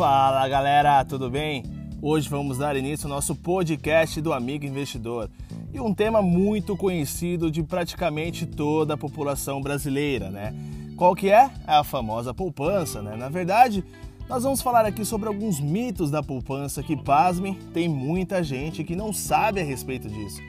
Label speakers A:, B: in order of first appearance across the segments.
A: Fala galera, tudo bem? Hoje vamos dar início ao nosso podcast do Amigo Investidor e um tema muito conhecido de praticamente toda a população brasileira, né? Qual que é? É a famosa poupança, né? Na verdade, nós vamos falar aqui sobre alguns mitos da poupança que, pasmem, tem muita gente que não sabe a respeito disso.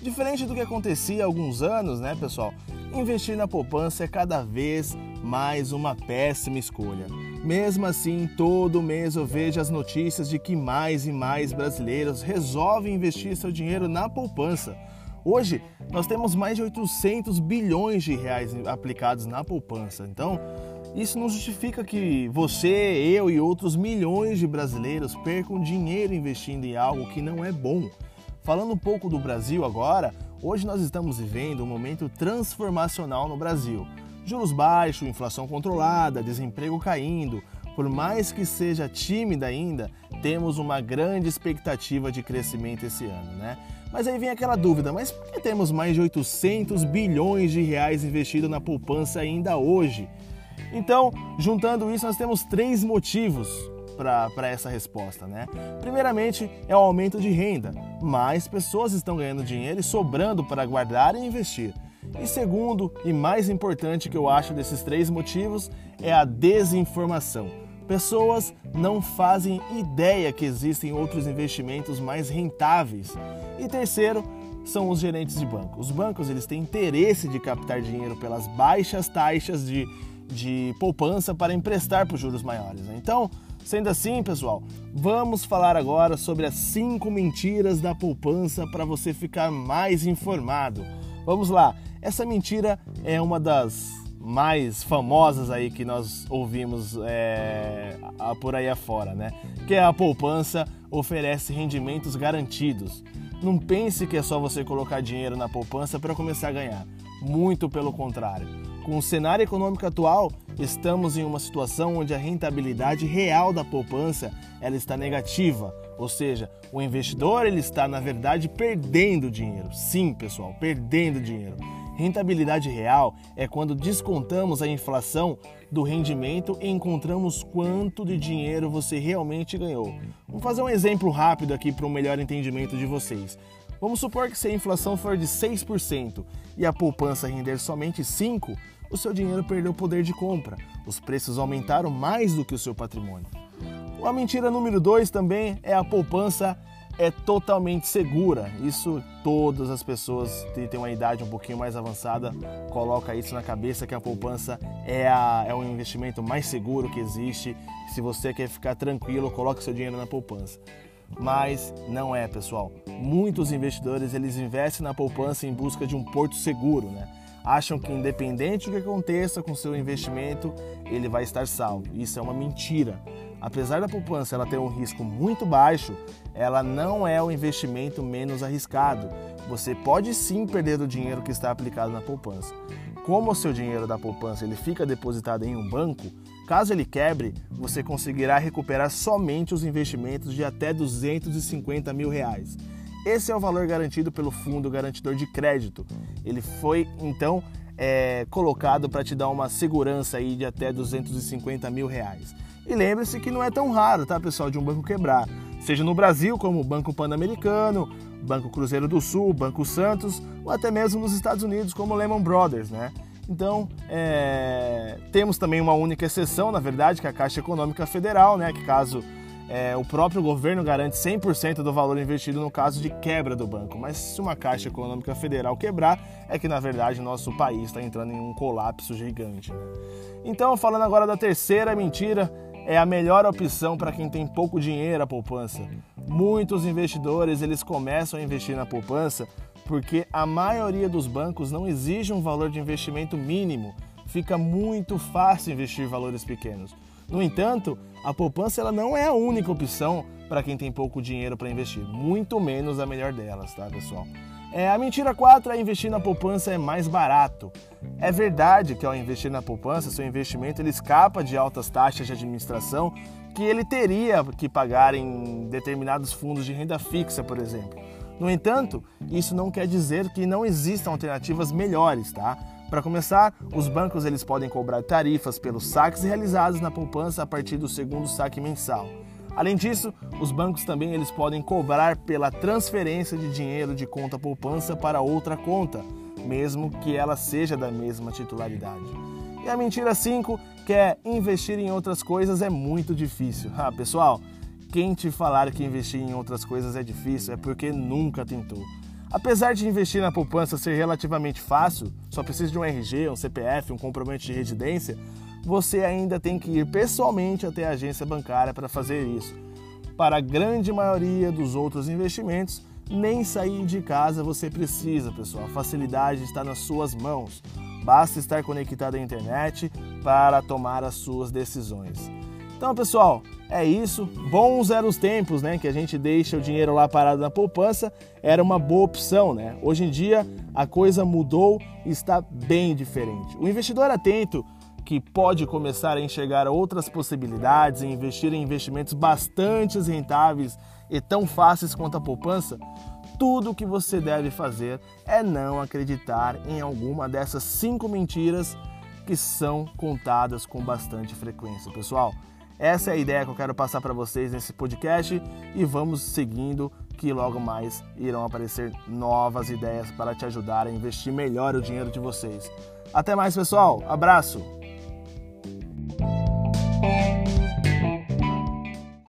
A: Diferente do que acontecia há alguns anos, né, pessoal? Investir na poupança é cada vez mais uma péssima escolha. Mesmo assim, todo mês eu vejo as notícias de que mais e mais brasileiros resolvem investir seu dinheiro na poupança. Hoje, nós temos mais de 800 bilhões de reais aplicados na poupança. Então, isso não justifica que você, eu e outros milhões de brasileiros percam dinheiro investindo em algo que não é bom. Falando um pouco do Brasil agora, hoje nós estamos vivendo um momento transformacional no Brasil. Juros baixos, inflação controlada, desemprego caindo. Por mais que seja tímida ainda, temos uma grande expectativa de crescimento esse ano, né? Mas aí vem aquela dúvida, mas por que temos mais de 800 bilhões de reais investidos na poupança ainda hoje? Então, juntando isso, nós temos três motivos para essa resposta, né? Primeiramente, é o aumento de renda. Mais pessoas estão ganhando dinheiro e sobrando para guardar e investir. E segundo e mais importante que eu acho desses três motivos é a desinformação. Pessoas não fazem ideia que existem outros investimentos mais rentáveis. E terceiro, são os gerentes de banco. Os bancos eles têm interesse de captar dinheiro pelas baixas taxas de, de poupança para emprestar por juros maiores. Né? Então, Sendo assim, pessoal, vamos falar agora sobre as 5 mentiras da poupança para você ficar mais informado. Vamos lá, essa mentira é uma das mais famosas aí que nós ouvimos é, por aí afora, né? Que é a poupança oferece rendimentos garantidos. Não pense que é só você colocar dinheiro na poupança para começar a ganhar. Muito pelo contrário. Com o cenário econômico atual, estamos em uma situação onde a rentabilidade real da poupança ela está negativa, ou seja, o investidor ele está na verdade perdendo dinheiro. Sim, pessoal, perdendo dinheiro. Rentabilidade real é quando descontamos a inflação do rendimento e encontramos quanto de dinheiro você realmente ganhou. Vamos fazer um exemplo rápido aqui para um melhor entendimento de vocês. Vamos supor que se a inflação for de 6% e a poupança render somente 5%, o seu dinheiro perdeu poder de compra. Os preços aumentaram mais do que o seu patrimônio. A mentira número 2 também é a poupança é totalmente segura. Isso todas as pessoas que têm uma idade um pouquinho mais avançada coloca isso na cabeça que a poupança é, a, é o investimento mais seguro que existe. Se você quer ficar tranquilo, coloque seu dinheiro na poupança mas não é, pessoal. Muitos investidores eles investem na poupança em busca de um porto seguro, né? Acham que independente do que aconteça com seu investimento, ele vai estar salvo. Isso é uma mentira. Apesar da poupança ela ter um risco muito baixo, ela não é o investimento menos arriscado. Você pode sim perder o dinheiro que está aplicado na poupança. Como o seu dinheiro da poupança ele fica depositado em um banco, Caso ele quebre, você conseguirá recuperar somente os investimentos de até 250 mil reais. Esse é o valor garantido pelo Fundo Garantidor de Crédito. Ele foi então é, colocado para te dar uma segurança aí de até 250 mil reais. E lembre-se que não é tão raro, tá, pessoal, de um banco quebrar. Seja no Brasil, como o Banco Pan-Americano, Banco Cruzeiro do Sul, Banco Santos, ou até mesmo nos Estados Unidos, como Lehman Brothers, né? Então, é, temos também uma única exceção, na verdade, que é a Caixa Econômica Federal, né, que caso é, o próprio governo garante 100% do valor investido no caso de quebra do banco. Mas se uma Caixa Econômica Federal quebrar, é que na verdade nosso país está entrando em um colapso gigante. Né? Então, falando agora da terceira mentira, é a melhor opção para quem tem pouco dinheiro a poupança. Muitos investidores eles começam a investir na poupança porque a maioria dos bancos não exige um valor de investimento mínimo. Fica muito fácil investir valores pequenos. No entanto, a poupança ela não é a única opção para quem tem pouco dinheiro para investir, muito menos a melhor delas, tá, pessoal? É, a mentira 4 é investir na poupança é mais barato. É verdade que ao investir na poupança, seu investimento ele escapa de altas taxas de administração que ele teria que pagar em determinados fundos de renda fixa, por exemplo. No entanto, isso não quer dizer que não existam alternativas melhores, tá? Para começar, os bancos eles podem cobrar tarifas pelos saques realizados na poupança a partir do segundo saque mensal. Além disso, os bancos também eles podem cobrar pela transferência de dinheiro de conta poupança para outra conta, mesmo que ela seja da mesma titularidade. E a mentira 5, que é investir em outras coisas é muito difícil. Ah, pessoal, quem te falar que investir em outras coisas é difícil é porque nunca tentou. Apesar de investir na poupança ser relativamente fácil, só precisa de um RG, um CPF, um comprovante de residência, você ainda tem que ir pessoalmente até a agência bancária para fazer isso. Para a grande maioria dos outros investimentos, nem sair de casa você precisa, pessoal. A facilidade está nas suas mãos. Basta estar conectado à internet para tomar as suas decisões. Então, pessoal, é isso. Bons eram os tempos, né, que a gente deixa o dinheiro lá parado na poupança, era uma boa opção, né? Hoje em dia a coisa mudou e está bem diferente. O investidor atento que pode começar a enxergar outras possibilidades e investir em investimentos bastante rentáveis e tão fáceis quanto a poupança, tudo o que você deve fazer é não acreditar em alguma dessas cinco mentiras que são contadas com bastante frequência, pessoal. Essa é a ideia que eu quero passar para vocês nesse podcast e vamos seguindo que logo mais irão aparecer novas ideias para te ajudar a investir melhor o dinheiro de vocês. Até mais, pessoal. Abraço.